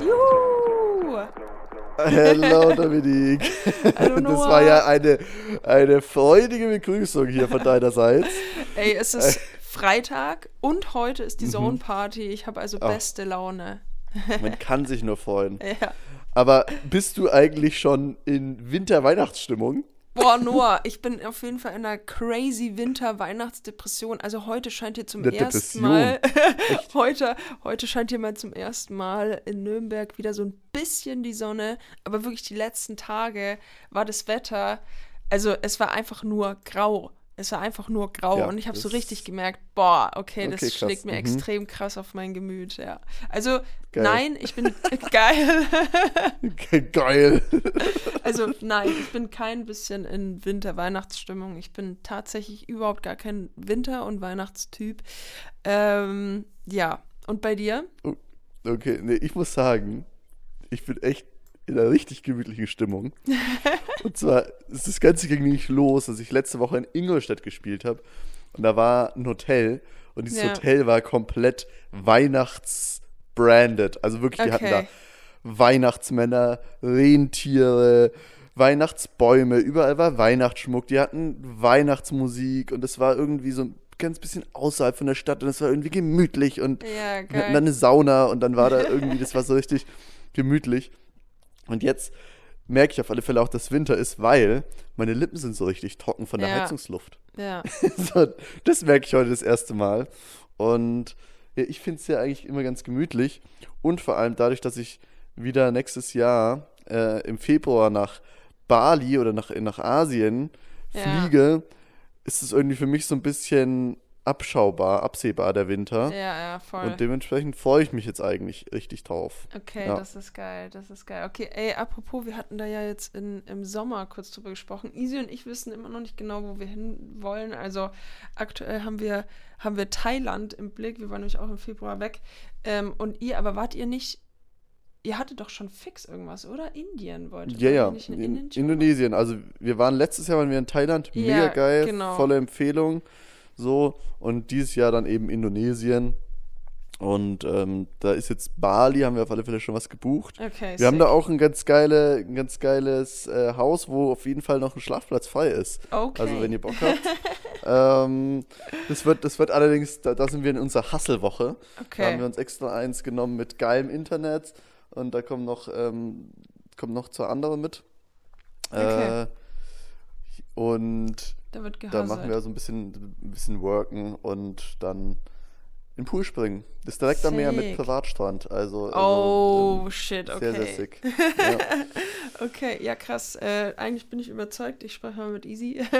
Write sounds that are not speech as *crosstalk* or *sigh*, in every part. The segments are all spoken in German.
Juhu! Hello Dominik. *laughs* Das war ja eine, eine freudige Begrüßung hier von deinerseits. Ey, es ist Freitag und heute ist die Mhm. Zone Party. Ich habe also beste Laune. Man kann sich nur freuen. *laughs* Ja. Aber bist du eigentlich schon in Winter-Weihnachtsstimmung? Boah, Noah, ich bin auf jeden Fall in einer crazy Winter-Weihnachtsdepression. Also heute scheint hier zum Eine ersten Depression? Mal, *laughs* heute, heute scheint hier mal zum ersten Mal in Nürnberg wieder so ein bisschen die Sonne. Aber wirklich die letzten Tage war das Wetter, also es war einfach nur grau. Es war einfach nur grau Ja, und ich habe so das- richtig gemerkt, boah, okay, das Okay, krass, schlägt mir mhm. extrem krass auf mein Gemüt, ja. Also, Geil. nein, ich bin *laughs* geil. Geil. *laughs* Also nein, ich bin kein bisschen in Winter-Weihnachtsstimmung. Ich bin tatsächlich überhaupt gar kein Winter- und Weihnachtstyp. Ähm, ja, und bei dir? Okay, nee, ich muss sagen, ich bin echt in einer richtig gemütlichen Stimmung. *laughs* Und zwar ist das Ganze ging nicht los, dass ich letzte Woche in Ingolstadt gespielt habe. Und da war ein Hotel. Und dieses Ja. Hotel war komplett weihnachtsbranded. Also wirklich, die hatten da Okay. Weihnachtsmänner, Rentiere, Weihnachtsbäume, überall war Weihnachtsschmuck, die hatten Weihnachtsmusik und es war irgendwie so ein ganz bisschen außerhalb von der Stadt und es war irgendwie gemütlich und Ja, wir hatten dann eine Sauna und dann war da irgendwie, das war so richtig gemütlich. Und jetzt merke ich auf alle Fälle auch, dass Winter ist, weil meine Lippen sind so richtig trocken von der Ja. Heizungsluft. Ja, *laughs* So, das merke ich heute das erste Mal. Und ja, ich finde es ja eigentlich immer ganz gemütlich. Und vor allem dadurch, dass ich wieder nächstes Jahr äh, im Februar nach Bali oder nach, nach Asien fliege, ist es irgendwie für mich so ein bisschen abschaubar, absehbar der Winter. ja, ja, voll. Und dementsprechend freue ich mich jetzt eigentlich richtig drauf. Okay, Ja. das ist geil, das ist geil. Okay, ey, apropos, wir hatten da ja jetzt in, im Sommer kurz drüber gesprochen. Easy und ich wissen immer noch nicht genau, wo wir hin wollen. Also aktuell haben wir, haben wir Thailand im Blick. Wir waren nämlich auch im Februar weg. Ähm, und ihr, aber wart ihr nicht, ihr hattet doch schon fix irgendwas, oder? Indien wolltet Ja, ihr ja, nicht in, in? Indonesien. Also wir waren letztes Jahr waren wir in Thailand, Ja, mega geil, genau. volle Empfehlung. So, und dieses Jahr dann eben Indonesien. Und ähm, da ist jetzt Bali, haben wir auf alle Fälle schon was gebucht. Okay, Wir haben sick. da auch ein ganz, geile, ein ganz geiles äh, Haus, wo auf jeden Fall noch ein Schlafplatz frei ist. Okay. Also wenn ihr Bock habt. *laughs* ähm, das, wird, das wird allerdings, da, da sind wir in unserer Hasselwoche. Da haben wir Okay. uns extra eins genommen mit geilem Internet und da kommen noch, ähm, kommen noch zwei andere mit. Okay. Äh, und Da wird gehasselt. machen wir so ein bisschen, ein bisschen Worken und dann in den Pool springen. Das ist direkt am Meer mit Sick. Privatstrand. Also, also Oh, ähm, shit, okay. sehr, sehr sick. *laughs* Ja. Okay, ja krass. Äh, eigentlich bin ich überzeugt. Ich spreche mal mit Easy. *laughs*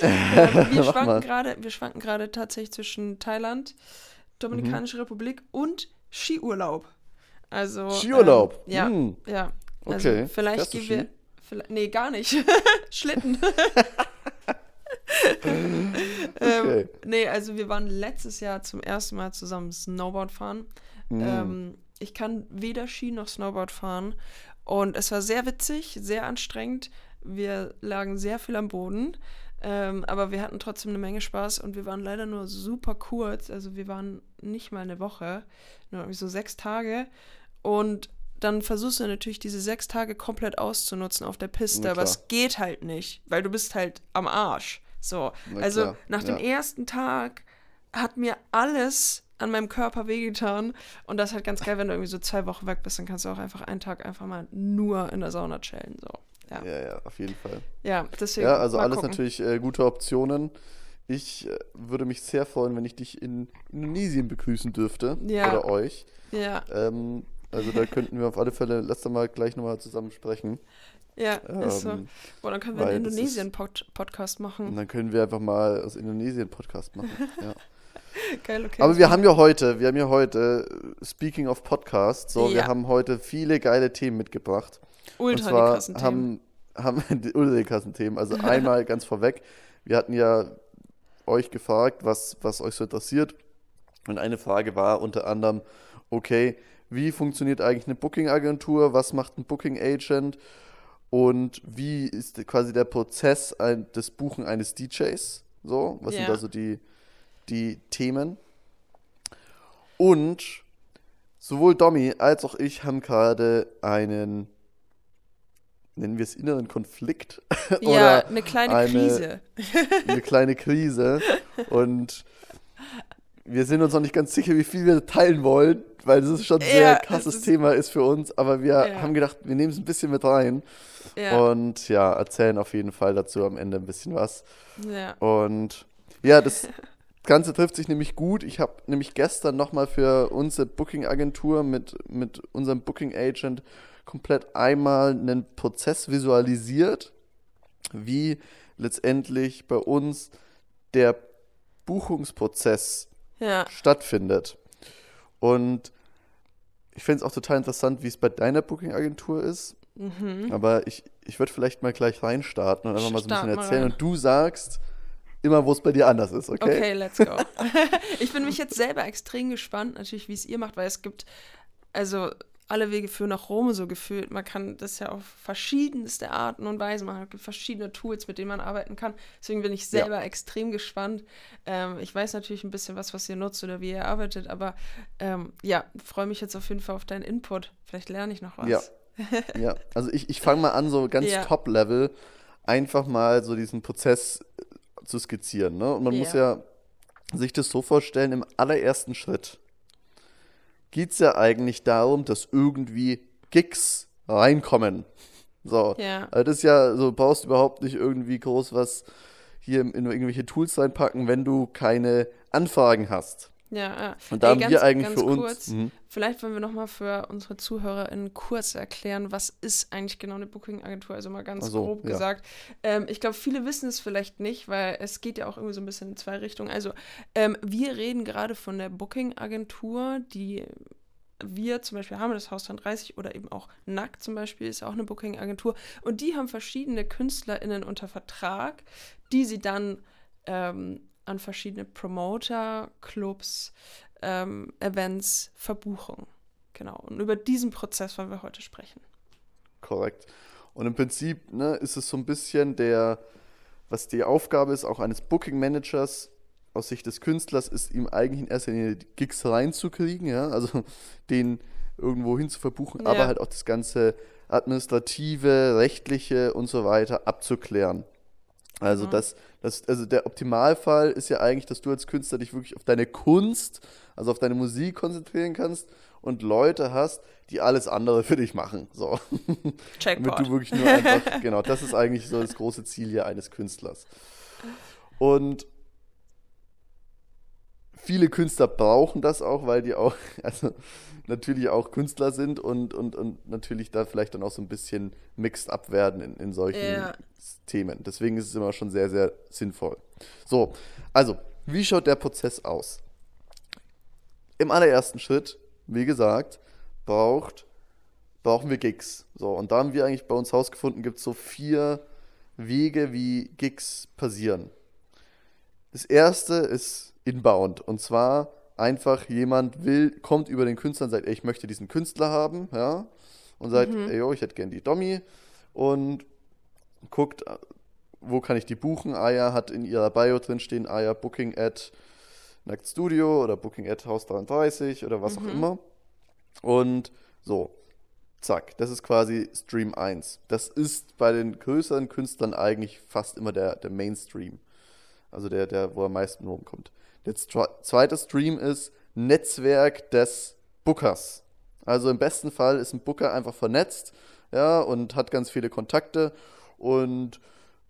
Ähm, *laughs* wir, schwanken gerade, wir schwanken gerade tatsächlich zwischen Thailand, Dominikanische Republik und Skiurlaub. Also Skiurlaub. Ähm, ja, Hm. ja. Also Okay. vielleicht gehen wir. Ski? Vielleicht, nee, gar nicht. *laughs* Schlitten. *laughs* Okay. ähm, nee, also wir waren letztes Jahr zum ersten Mal zusammen Snowboard fahren. Hm. Ähm, ich kann weder Ski noch Snowboard fahren. Und es war sehr witzig, sehr anstrengend. Wir lagen sehr viel am Boden. Ähm, aber wir hatten trotzdem eine Menge Spaß und wir waren leider nur super kurz. Also wir waren nicht mal eine Woche, nur irgendwie so sechs Tage. Und dann versuchst du natürlich diese sechs Tage komplett auszunutzen auf der Piste, aber es geht halt nicht, weil du bist halt am Arsch. So, also nach dem ja. ersten Tag hat mir alles an meinem Körper wehgetan. Und das ist halt ganz geil, wenn du irgendwie so zwei Wochen weg bist, dann kannst du auch einfach einen Tag einfach mal nur in der Sauna chillen. So. Ja, Ja, ja, auf jeden Fall. ja deswegen. Ja, also alles gucken. natürlich äh, gute Optionen. Ich äh, würde mich sehr freuen, wenn ich dich in Indonesien begrüßen dürfte. Ja. Oder euch. Ja, Ähm, also da könnten wir auf alle Fälle, doch mal gleich nochmal zusammen sprechen. ja, ist so. Ähm, Boah, dann können wir einen Indonesien-Podcast und machen. dann können wir einfach mal aus Indonesien Podcast machen. Ja. *laughs* Geil, okay. Aber wir haben ja heute, wir haben ja heute, äh, speaking of Podcast, so, wir Ja. haben heute viele geile Themen mitgebracht. Ultra und zwar die haben, haben *laughs* die ultra Themen. Also *laughs* einmal ganz vorweg, wir hatten ja euch gefragt, was, was euch so interessiert. Und eine Frage war unter anderem, okay, wie funktioniert eigentlich eine Booking-Agentur? Was macht ein Booking-Agent? Und wie ist quasi der Prozess ein, des Buchen eines DJs? So, was sind Ja. da so die, die Themen? Und sowohl Domi als auch ich haben gerade einen, nennen wir es inneren Konflikt. *laughs* ja, eine kleine eine- Krise. *laughs* eine kleine Krise. Und wir sind uns noch nicht ganz sicher, wie viel wir teilen wollen, weil das ist schon ein sehr Ja, krasses es ist- Thema ist für uns. Aber wir Ja. haben gedacht, wir nehmen es ein bisschen mit rein. Ja, Und ja, erzählen auf jeden Fall dazu am Ende ein bisschen was. Und ja, das *laughs* Ganze trifft sich nämlich gut. Ich habe nämlich gestern nochmal für unsere Booking-Agentur mit, mit unserem Booking-Agent komplett einmal einen Prozess visualisiert, wie letztendlich bei uns der Buchungsprozess stattfindet. Und ich finde es auch total interessant, wie es bei deiner Booking-Agentur ist. Mhm. Aber ich, ich würde vielleicht mal gleich reinstarten und einfach mal so ein bisschen erzählen. Und du sagst immer, wo es bei dir anders ist, okay? Okay, let's go. *laughs* ich bin mich jetzt selber extrem gespannt, natürlich, wie es ihr macht, weil es gibt, also alle Wege führen nach Rom so gefühlt. Man kann das ja auf verschiedenste Arten und Weisen machen. Es gibt verschiedene Tools, mit denen man arbeiten kann. Deswegen bin ich Ja. selber extrem gespannt. Ähm, ich weiß natürlich ein bisschen was, was ihr nutzt oder wie ihr arbeitet, aber ähm, ja, freue mich jetzt auf jeden Fall auf deinen Input. Vielleicht lerne ich noch was. Ja. *laughs* Ja, also ich, ich fange mal an, so ganz Ja. top-level, einfach mal so diesen Prozess zu skizzieren. Ne? Und man muss ja sich das so vorstellen, im allerersten Schritt geht es ja eigentlich darum, dass irgendwie Gigs reinkommen. So. Ja. Also das ist ja, so du brauchst überhaupt nicht irgendwie groß was hier in irgendwelche Tools reinpacken, wenn du keine Anfragen hast. Ja, ja. Und da Ey, haben ganz- wir eigentlich ganz für uns. kurz, Mhm. Vielleicht wollen wir nochmal für unsere ZuhörerInnen kurz erklären, was ist eigentlich genau eine Booking-Agentur, also mal ganz Ach so, grob ja. gesagt. Ähm, ich glaube, viele wissen es vielleicht nicht, weil es geht ja auch irgendwie so ein bisschen in zwei Richtungen. Also ähm, wir reden gerade von der Booking-Agentur, die wir zum Beispiel haben, das Haus 30 oder eben auch Nackt zum Beispiel ist auch eine Booking-Agentur und die haben verschiedene KünstlerInnen unter Vertrag, die sie dann ähm, an verschiedene Promoter, Clubs, ähm, Events verbuchen. Genau. Und über diesen Prozess wollen wir heute sprechen. Korrekt. Und im Prinzip ne, ist es so ein bisschen der, was die Aufgabe ist, auch eines Booking-Managers aus Sicht des Künstlers, ist ihm eigentlich in erster Linie die Gigs reinzukriegen, ja, also *laughs* den irgendwo hin zu verbuchen, Ja. aber halt auch das ganze administrative, rechtliche und so weiter abzuklären. Also Mhm. das, das, also der Optimalfall ist ja eigentlich, dass du als Künstler dich wirklich auf deine Kunst, also auf deine Musik konzentrieren kannst und Leute hast, die alles andere für dich machen. So. *laughs* Damit Checkpoint. du wirklich nur einfach, genau, das ist eigentlich so das große Ziel hier eines Künstlers. Und viele Künstler brauchen das auch, weil die auch, *laughs* also natürlich auch Künstler sind und, und, und natürlich da vielleicht dann auch so ein bisschen mixed up werden in, in solchen Ja. Themen. Deswegen ist es immer schon sehr, sehr sinnvoll. So, also, wie schaut der Prozess aus? Im allerersten Schritt, wie gesagt, braucht, brauchen wir Gigs. So, und da haben wir eigentlich bei uns herausgefunden, gibt es so vier Wege, wie Gigs passieren. Das erste ist inbound. Und zwar einfach jemand will, kommt über den Künstler und sagt, ey, ich möchte diesen Künstler haben, ja. Und sagt, ey, yo, ich hätte gern die Dommy. Und guckt, wo kann ich die buchen? Aya hat in ihrer Bio drin stehen, Aya Booking at Nackt Studio oder Booking at Haus 33 oder was auch immer. Und so, zack, das ist quasi Stream 1. Das ist bei den größeren Künstlern eigentlich fast immer der, der Mainstream. Also der, der, wo am meisten rumkommt. Der zwe- zweite Stream ist Netzwerk des Bookers. Also im besten Fall ist ein Booker einfach vernetzt, ja, und hat ganz viele Kontakte und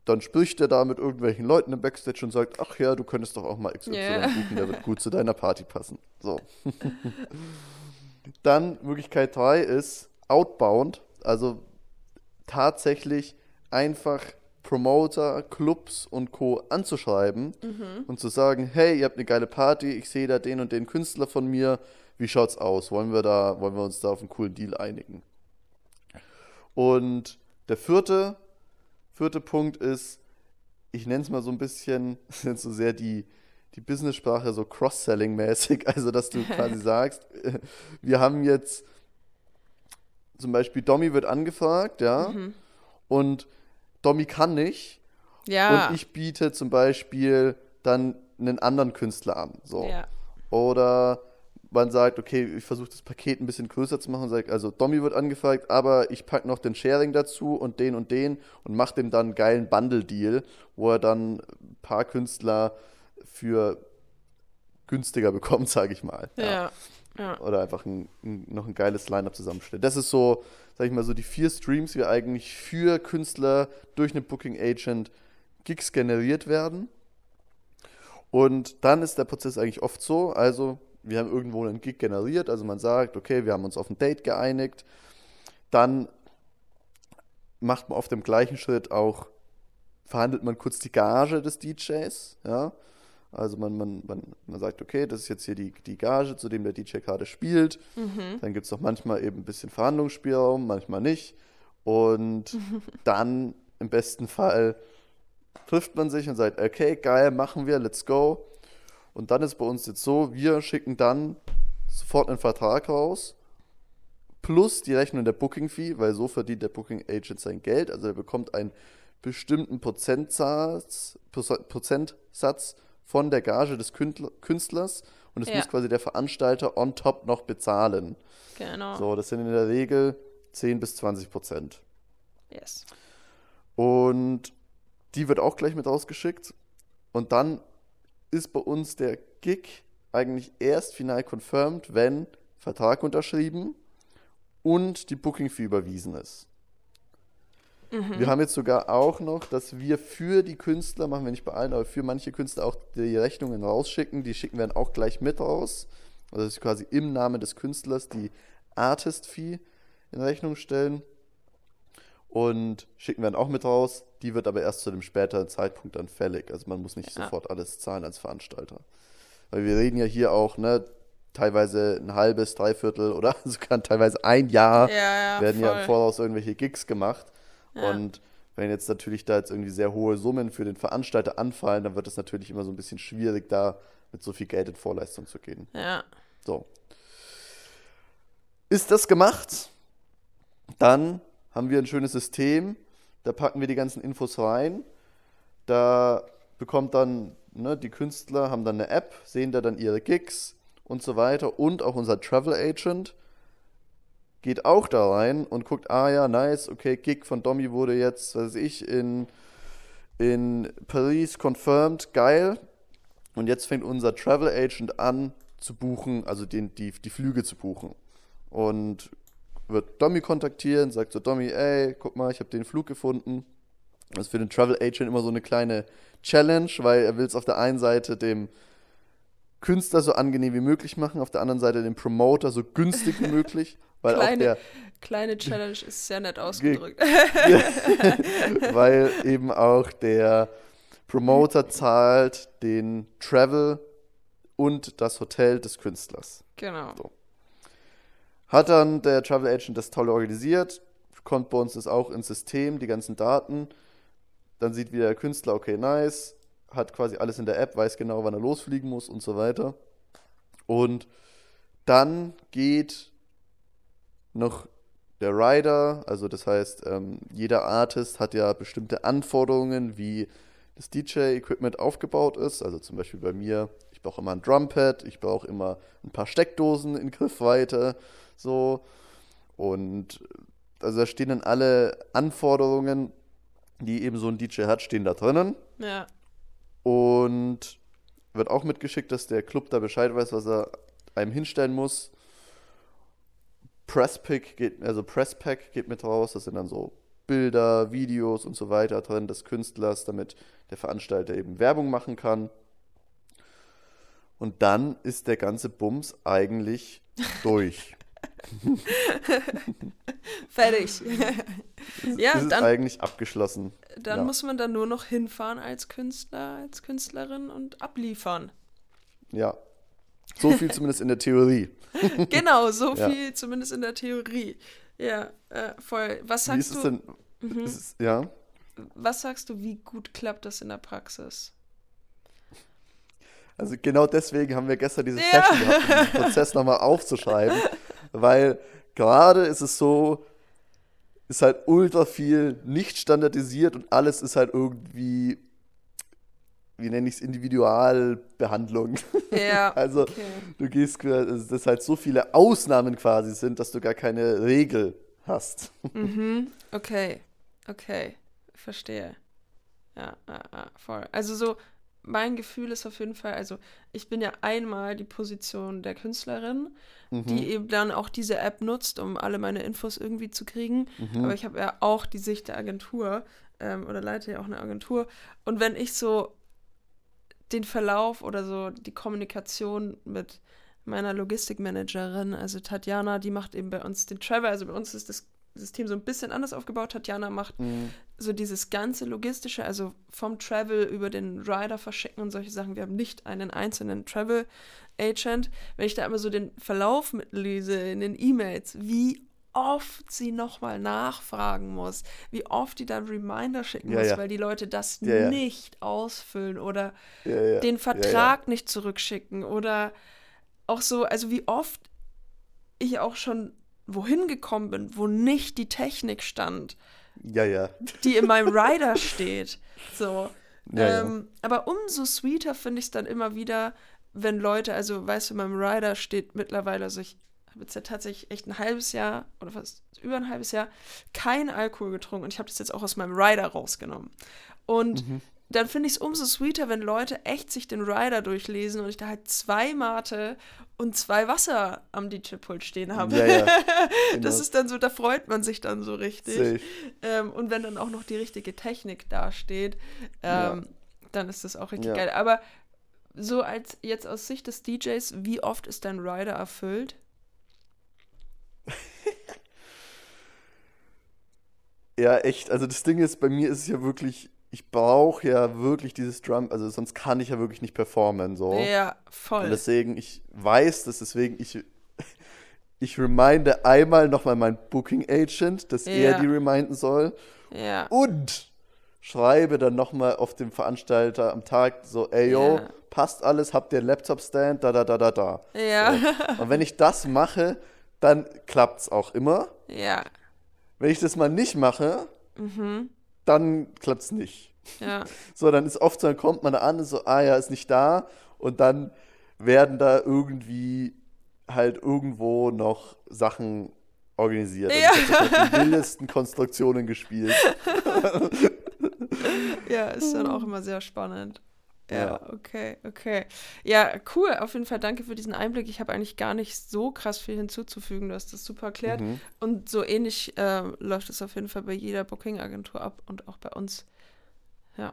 dann spricht er da mit irgendwelchen Leuten im Backstage und sagt, ach ja, du könntest doch auch mal XY Ja. buchen, der wird gut zu deiner Party passen. So. *laughs* Dann Möglichkeit 3 ist Outbound, also tatsächlich einfach Promoter, Clubs und Co. anzuschreiben und zu sagen, hey, ihr habt eine geile Party, ich sehe da den und den Künstler von mir, wie schaut's aus? Wollen wir da, wollen wir uns da auf einen coolen Deal einigen? Und der vierte, vierte Punkt ist, ich nenne es mal so ein bisschen, *laughs* jetzt so sehr die, die Business-Sprache so Cross-Selling-mäßig, *laughs* also dass du *laughs* quasi sagst, wir haben jetzt zum Beispiel Domi wird angefragt, ja, und Domi kann nicht Ja. und ich biete zum Beispiel dann einen anderen Künstler an, so. ja. Oder man sagt, okay, ich versuche das Paket ein bisschen größer zu machen, sagt, also Domi wird angefragt, aber ich packe noch den Sharing dazu und den und den und mache dem dann einen geilen Bundle-Deal, wo er dann ein paar Künstler für günstiger bekommt, *laughs* sage ich mal. Ja. ja. Oder einfach ein, ein, noch ein geiles Line-Up zusammenstellt. Das ist so, sag ich mal, so die vier Streams, wie eigentlich für Künstler durch eine Booking Agent Gigs generiert werden. Und dann ist der Prozess eigentlich oft so, also wir haben irgendwo einen Gig generiert, also man sagt, okay, wir haben uns auf ein Date geeinigt, dann macht man auf dem gleichen Schritt auch, verhandelt man kurz die Gage des DJs, ja, also man, man, man, man sagt, okay, das ist jetzt hier die, die Gage, zu dem der DJ gerade spielt. Mhm. Dann gibt es auch manchmal eben ein bisschen Verhandlungsspielraum, manchmal nicht. Und *laughs* dann im besten Fall trifft man sich und sagt, okay, geil, machen wir, let's go. Und dann ist bei uns jetzt so, wir schicken dann sofort einen Vertrag raus, plus die Rechnung der Booking-Fee, weil so verdient der Booking-Agent sein Geld. Also er bekommt einen bestimmten Prozentsatz, Prozentsatz von der Gage des Künstlers und das ja. muss quasi der Veranstalter on top noch bezahlen. Genau. So, das sind in der Regel 10 bis 20 Prozent. Yes. Und die wird auch gleich mit rausgeschickt. Und dann ist bei uns der Gig eigentlich erst final confirmed, wenn Vertrag unterschrieben und die Booking-Fee überwiesen ist. Mhm. Wir haben jetzt sogar auch noch, dass wir für die Künstler, machen wir nicht bei allen, aber für manche Künstler auch die Rechnungen rausschicken. Die schicken wir dann auch gleich mit raus. Also dass wir quasi im Namen des Künstlers die Artist-Fee in Rechnung stellen und schicken wir dann auch mit raus. Die wird aber erst zu einem späteren Zeitpunkt dann fällig. Also man muss nicht ja. sofort alles zahlen als Veranstalter. Weil wir reden ja hier auch, ne, teilweise ein halbes, dreiviertel oder *laughs* sogar teilweise ein Jahr ja, ja, werden voll. ja im Voraus irgendwelche Gigs gemacht. Und wenn jetzt natürlich da jetzt irgendwie sehr hohe Summen für den Veranstalter anfallen, dann wird es natürlich immer so ein bisschen schwierig, da mit so viel Geld in Vorleistung zu gehen. Ja. So. Ist das gemacht? Dann haben wir ein schönes System. Da packen wir die ganzen Infos rein. Da bekommt dann, ne, die Künstler haben dann eine App, sehen da dann ihre Gigs und so weiter. Und auch unser Travel Agent geht auch da rein und guckt, ah ja, nice, okay, Gig von Domi wurde jetzt, weiß ich, in, in Paris confirmed, geil. Und jetzt fängt unser Travel Agent an zu buchen, also den, die, die Flüge zu buchen. Und wird Domi kontaktieren, sagt so, Domi, ey, guck mal, ich habe den Flug gefunden. Das ist für den Travel Agent immer so eine kleine Challenge, weil er will es auf der einen Seite dem Künstler so angenehm wie möglich machen, auf der anderen Seite dem Promoter so günstig wie möglich. *laughs* Weil kleine, auch der, kleine Challenge ist sehr nett ausgedrückt. *laughs* weil eben auch der Promoter zahlt den Travel und das Hotel des Künstlers. Genau. So. Hat dann der Travel Agent das toll organisiert, kommt bei uns das auch ins System, die ganzen Daten. Dann sieht wieder der Künstler, okay, nice, hat quasi alles in der App, weiß genau, wann er losfliegen muss und so weiter. Und dann geht noch der Rider, also das heißt, ähm, jeder Artist hat ja bestimmte Anforderungen, wie das DJ-Equipment aufgebaut ist. Also zum Beispiel bei mir, ich brauche immer ein Drumpad, ich brauche immer ein paar Steckdosen in *laughs* Griffweite, so. Und also da stehen dann alle Anforderungen, die eben so ein DJ hat, stehen da drinnen. Ja. Und wird auch mitgeschickt, dass der Club da Bescheid weiß, was er einem hinstellen muss. Presspack geht, also Presspack geht mit raus, das sind dann so Bilder, Videos und so weiter drin des Künstlers, damit der Veranstalter eben Werbung machen kann. Und dann ist der ganze Bums eigentlich *laughs* durch. Fertig. *laughs* ja, ist dann, eigentlich abgeschlossen. Dann ja. muss man dann nur noch hinfahren als Künstler, als Künstlerin und abliefern. Ja. So viel zumindest in der Theorie. *laughs* genau, so ja. viel zumindest in der Theorie. Ja, äh, voll. Was sagst wie ist du? Es denn, mhm. es, ja. Was sagst du, wie gut klappt das in der Praxis? Also genau deswegen haben wir gestern diese ja. Session gehabt, um den Prozess nochmal aufzuschreiben, *laughs* weil gerade ist es so, ist halt ultra viel nicht standardisiert und alles ist halt irgendwie wie nenne ich es, Individualbehandlung. Ja. *laughs* also okay. du gehst, also, dass halt so viele Ausnahmen quasi sind, dass du gar keine Regel hast. Mhm. *laughs* Okay. Okay. Verstehe. Ja, ja, ja, voll. Also so, mein Gefühl ist auf jeden Fall, also ich bin ja einmal die Position der Künstlerin, Mhm. die eben dann auch diese App nutzt, um alle meine Infos irgendwie zu kriegen. Mhm. Aber ich habe ja auch die Sicht der Agentur ähm, oder leite ja auch eine Agentur. Und wenn ich so den Verlauf oder so die Kommunikation mit meiner Logistikmanagerin, also Tatjana, die macht eben bei uns den Travel, also bei uns ist das System so ein bisschen anders aufgebaut. Tatjana macht Mhm. so dieses ganze Logistische, also vom Travel über den Rider verschicken und solche Sachen. Wir haben nicht einen einzelnen Travel Agent. Wenn ich da immer so den Verlauf mitlese in den E-Mails, wie oft sie nochmal nachfragen muss, wie oft die dann Reminder schicken Ja, muss, ja. weil die Leute das Ja, nicht ausfüllen oder den Vertrag nicht zurückschicken oder auch so, also wie oft ich auch schon wohin gekommen bin, wo nicht die Technik stand Ja, ja. die in meinem *laughs* Rider steht. So. Ähm, Aber umso sweeter finde ich es dann immer wieder, wenn Leute, also weißt du, in meinem Rider steht mittlerweile, also ich habe jetzt ja tatsächlich echt ein halbes Jahr oder fast über ein halbes Jahr kein Alkohol getrunken und ich habe das jetzt auch aus meinem Rider rausgenommen. Und Mhm. dann finde ich es umso sweeter, wenn Leute echt sich den Rider durchlesen und ich da halt zwei Mate und zwei Wasser am DJ-Pult stehen habe. Ja, ja. *laughs* Das Genau. ist dann so, da freut man sich dann so richtig. Ähm, und wenn dann auch noch die richtige Technik dasteht, Ja. ähm, dann ist das auch richtig Ja. geil. Aber so als jetzt aus Sicht des DJs, wie oft ist dein Rider erfüllt? Ja, echt. Also das Ding ist, bei mir ist es ja wirklich, ich brauche ja wirklich dieses Drum, also sonst kann ich ja wirklich nicht performen, so. Ja, Und voll. deswegen, ich weiß das, deswegen, ich, *laughs* ich reminde einmal nochmal meinen Booking Agent, dass Ja. er die reminden soll. Ja. Und schreibe dann nochmal auf dem Veranstalter am Tag so, ey yo, Ja. passt alles, habt ihr einen Laptop-Stand, da, da, da, da, da. Ja. Und wenn ich das mache, dann klappt's auch immer. *laughs* ja. Wenn ich das mal nicht mache, Mhm. dann klappt's nicht. Ja. *laughs* So, dann ist oft so, dann kommt man an, so, ah ja, ist nicht da. Und dann werden da irgendwie halt irgendwo noch Sachen organisiert. Ja. Also ich habe den *laughs* wildesten Konstruktionen gespielt. *laughs* Ja, ist dann auch immer sehr spannend. Ja, Ja. okay, okay. Ja, cool. Auf jeden Fall danke für diesen Einblick. Ich habe eigentlich gar nicht so krass viel hinzuzufügen. Du hast das super erklärt. Mhm. Und so ähnlich äh, läuft es auf jeden Fall bei jeder Booking-Agentur ab und auch bei uns. Ja.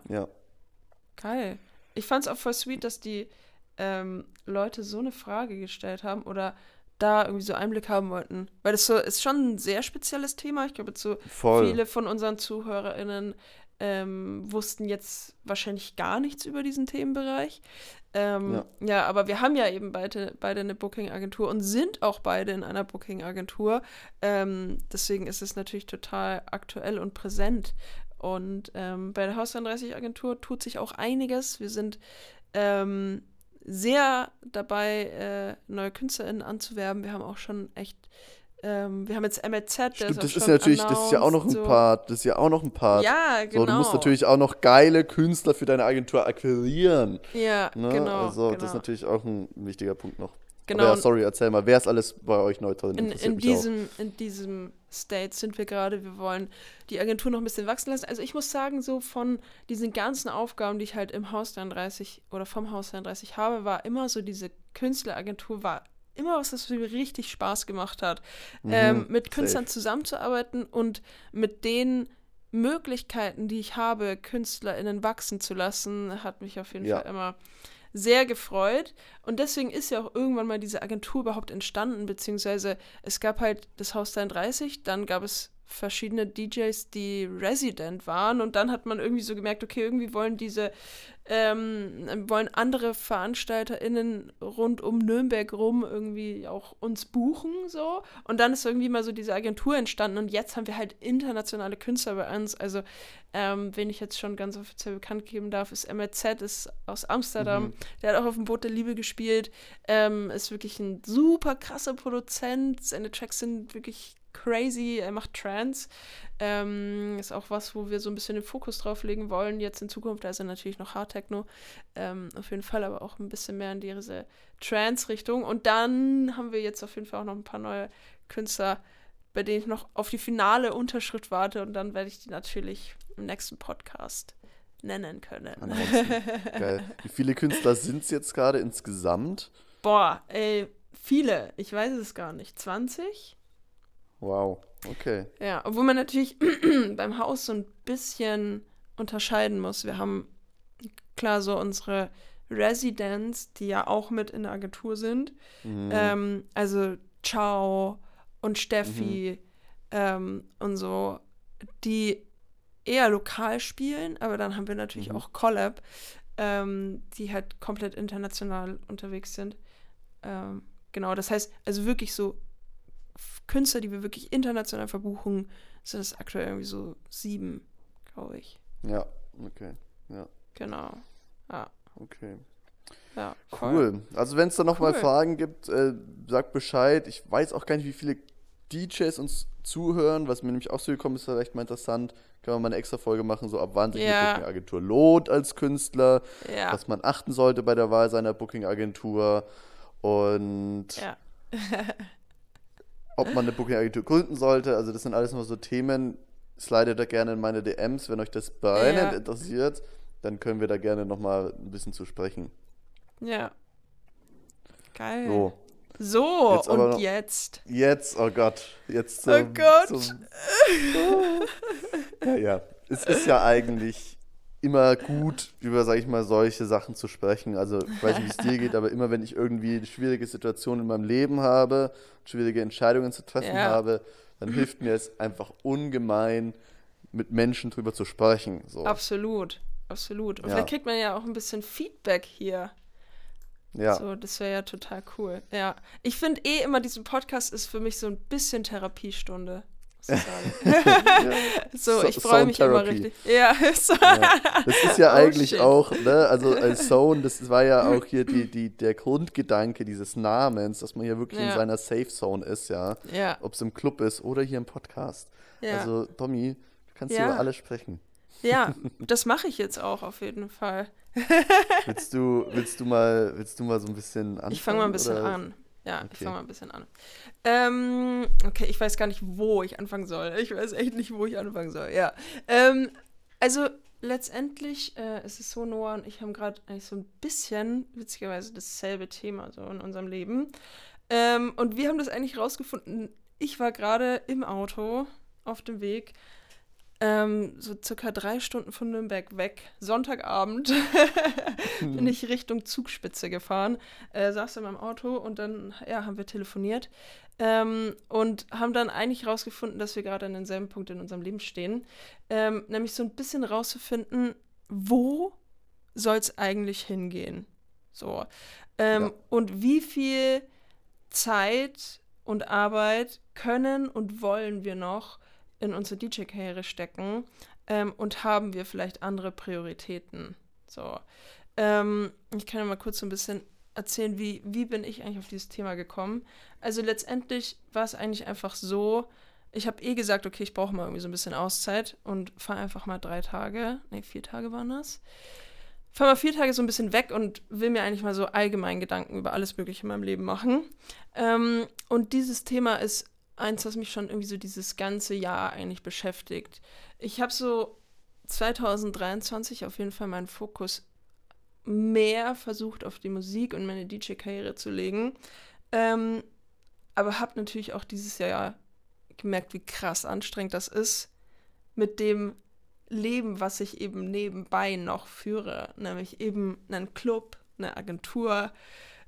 Geil. Ich fand es auch voll sweet, dass die ähm, Leute so eine Frage gestellt haben oder da irgendwie so Einblick haben wollten. Weil das so ist schon ein sehr spezielles Thema. Ich glaube, so Voll. viele von unseren ZuhörerInnen ähm, wussten jetzt wahrscheinlich gar nichts über diesen Themenbereich. Ähm, ja. Ja. aber wir haben ja eben beide, beide eine Booking-Agentur und sind auch beide in einer Booking-Agentur. Ähm, deswegen ist es natürlich total aktuell und präsent. Und ähm, bei der Haus 33 Agentur tut sich auch einiges. Wir sind ähm, sehr dabei, äh, neue KünstlerInnen anzuwerben. Wir haben auch schon echt, ähm, wir haben jetzt MLZ, der Stimmt, das ist natürlich, das ist ja auch noch ein so. Part. Das ist ja auch noch ein Part. Ja, genau. So, du musst natürlich auch noch geile Künstler für deine Agentur akquirieren. Ja, Ne? genau. also, genau. das ist natürlich auch ein wichtiger Punkt noch. Genau. Ja, sorry, erzähl mal, wer ist alles bei euch neu drin? in, in, auch. diesem, in diesem State sind wir gerade. Wir wollen die Agentur noch ein bisschen wachsen lassen. Also ich muss sagen, so von diesen ganzen Aufgaben, die ich halt im Haus 33 oder vom Haus 33 habe, war immer so diese Künstleragentur war immer was, das mir richtig Spaß gemacht hat, Mhm, ähm, mit safe. Künstlern zusammenzuarbeiten und mit den Möglichkeiten, die ich habe, KünstlerInnen wachsen zu lassen, hat mich auf jeden Ja. Fall immer sehr gefreut. Und deswegen ist ja auch irgendwann mal diese Agentur überhaupt entstanden, beziehungsweise es gab halt das Haus 33, dann gab es verschiedene DJs, die resident waren und dann hat man irgendwie so gemerkt, okay, irgendwie wollen diese, ähm, wollen andere VeranstalterInnen rund um Nürnberg rum irgendwie auch uns buchen, so. Und dann ist irgendwie mal so diese Agentur entstanden und jetzt haben wir halt internationale Künstler bei uns. Also, ähm, wen ich jetzt schon ganz offiziell bekannt geben darf, ist MLZ, ist aus Amsterdam. Mhm. Der hat auch auf dem Boot der Liebe gespielt. Ähm, ist wirklich ein super krasser Produzent. Seine Tracks sind wirklich crazy, er macht Trance. Ähm, ist auch was, wo wir so ein bisschen den Fokus drauf legen wollen, jetzt in Zukunft. Also natürlich noch Hard Techno, ähm, auf jeden Fall, aber auch ein bisschen mehr in diese Trance-Richtung. Und dann haben wir jetzt auf jeden Fall auch noch ein paar neue Künstler, bei denen ich noch auf die finale Unterschrift warte und dann werde ich die natürlich im nächsten Podcast nennen können. *laughs* Wie viele Künstler sind es jetzt gerade insgesamt? Boah, ey, viele. Ich weiß es gar nicht. 20? Wow, okay. Ja, obwohl man natürlich *clears throat* beim Haus so ein bisschen unterscheiden muss. Wir haben klar so unsere Residents, die ja auch mit in der Agentur sind. Mhm. Ähm, also Ciao und Steffi mhm. ähm, und so, die eher lokal spielen, aber dann haben wir natürlich mhm. auch Collab, ähm, die halt komplett international unterwegs sind. Ähm, genau, das heißt, also wirklich so Künstler, die wir wirklich international verbuchen, sind es aktuell irgendwie so sieben, glaube ich. Ja, okay. Ja. Genau. Ja. Okay. Ja, cool. Also wenn es da nochmal cool. Fragen gibt, äh, sagt Bescheid. Ich weiß auch gar nicht, wie viele DJs uns zuhören, was mir nämlich auch so gekommen ist, ist recht mal interessant. Kann man mal eine extra Folge machen, so ab wann sich ja. eine Booking-Agentur lohnt als Künstler, ja. was man achten sollte bei der Wahl seiner Booking-Agentur und ja. *laughs* ob man eine Booking-Agentur gründen sollte. Also das sind alles nur so Themen. Slidet da gerne in meine DMs, wenn euch das brennend interessiert, dann können wir da gerne nochmal ein bisschen zu sprechen. Ja. Geil. So. So, jetzt und noch, jetzt? Jetzt, oh Gott. Jetzt zum, oh Gott. Zum, *laughs* ja, ja. Es ist ja eigentlich immer gut, über, sag ich mal, solche Sachen zu sprechen. Also, ich weiß nicht, wie es dir geht, *laughs* aber immer, wenn ich irgendwie eine schwierige Situation in meinem Leben habe, schwierige Entscheidungen zu treffen ja. habe, dann hilft mir es einfach ungemein, mit Menschen drüber zu sprechen. So. Absolut, absolut. Und ja. vielleicht kriegt man ja auch ein bisschen Feedback hier. Ja. So, das wäre ja total cool. Ja. Ich finde eh immer, diesen Podcast ist für mich so ein bisschen Therapiestunde. *laughs* ja. *laughs* so, ich freue mich immer richtig. Ja, *laughs* so. ja. Das ist ja oh, eigentlich shit. auch, ne, also als Zone, das war ja auch hier die, die, der Grundgedanke dieses Namens, dass man hier wirklich ja. in seiner Safe Zone ist, ja. ja. Ob es im Club ist oder hier im Podcast. Ja. Also, Tommy, du kannst ja. über alles sprechen. Ja, das mache ich jetzt auch auf jeden Fall. willst, du, willst, du mal, willst du mal so ein bisschen anfangen? Ich fange mal ein bisschen oder? an. Ja, okay. ich fange mal ein bisschen an. Ähm, okay, ich weiß gar nicht, wo ich anfangen soll. Ich weiß echt nicht, wo ich anfangen soll. Ja. Ähm, also letztendlich äh, ist es so, Noah und ich haben gerade eigentlich so ein bisschen, witzigerweise, dasselbe Thema so in unserem Leben. Ähm, und wir haben das eigentlich rausgefunden. Ich war gerade im Auto auf dem Weg ähm, so circa drei Stunden von Nürnberg weg. Sonntagabend *laughs* bin ich Richtung Zugspitze gefahren, äh, saß in meinem Auto und dann ja, haben wir telefoniert ähm, und haben dann eigentlich rausgefunden, dass wir gerade an demselben Punkt in unserem Leben stehen. Ähm, nämlich so ein bisschen rauszufinden, wo soll es eigentlich hingehen? So. Ähm, ja. Und wie viel Zeit und Arbeit können und wollen wir noch in unsere DJ-Karriere stecken ähm, und haben wir vielleicht andere Prioritäten. So. Ähm, ich kann ja mal kurz so ein bisschen erzählen, wie, wie bin ich eigentlich auf dieses Thema gekommen. Also letztendlich war es eigentlich einfach so, ich habe eh gesagt, okay, ich brauche mal irgendwie so ein bisschen Auszeit und fahre einfach mal drei Tage, nee, vier Tage waren das. Fahre mal vier Tage so ein bisschen weg und will mir eigentlich mal so allgemein Gedanken über alles Mögliche in meinem Leben machen. Ähm, und dieses Thema ist eins, was mich schon irgendwie so dieses ganze Jahr eigentlich beschäftigt. Ich habe so 2023 auf jeden Fall meinen Fokus mehr versucht auf die Musik und meine DJ-Karriere zu legen. Ähm, aber habe natürlich auch dieses Jahr gemerkt, wie krass anstrengend das ist mit dem Leben, was ich eben nebenbei noch führe. Nämlich eben einen Club, eine Agentur,